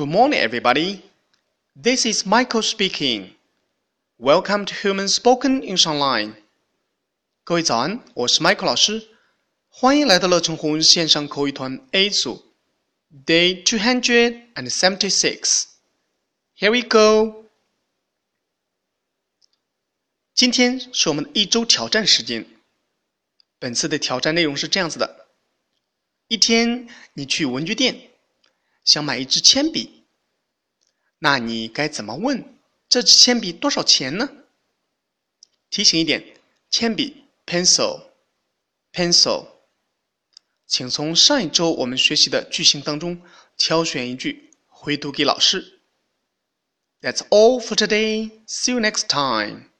Good morning, everybody. This is Michael speaking. Welcome to Human Spoken English Online. 各位早安，我是 Michael 老师，欢迎来到乐成红线上口语团 A 组，Day two hundred and seventy-six. Here we go. 今天是我们的一周挑战时间。本次的挑战内容是这样子的：一天，你去文具店。 想买一支铅笔，那你该怎么问？这支铅笔多少钱呢？提醒一点，铅笔 pencil，pencil，请从上一周我们学习的句型当中挑选一句回读给老师。That's all for today. See you next time.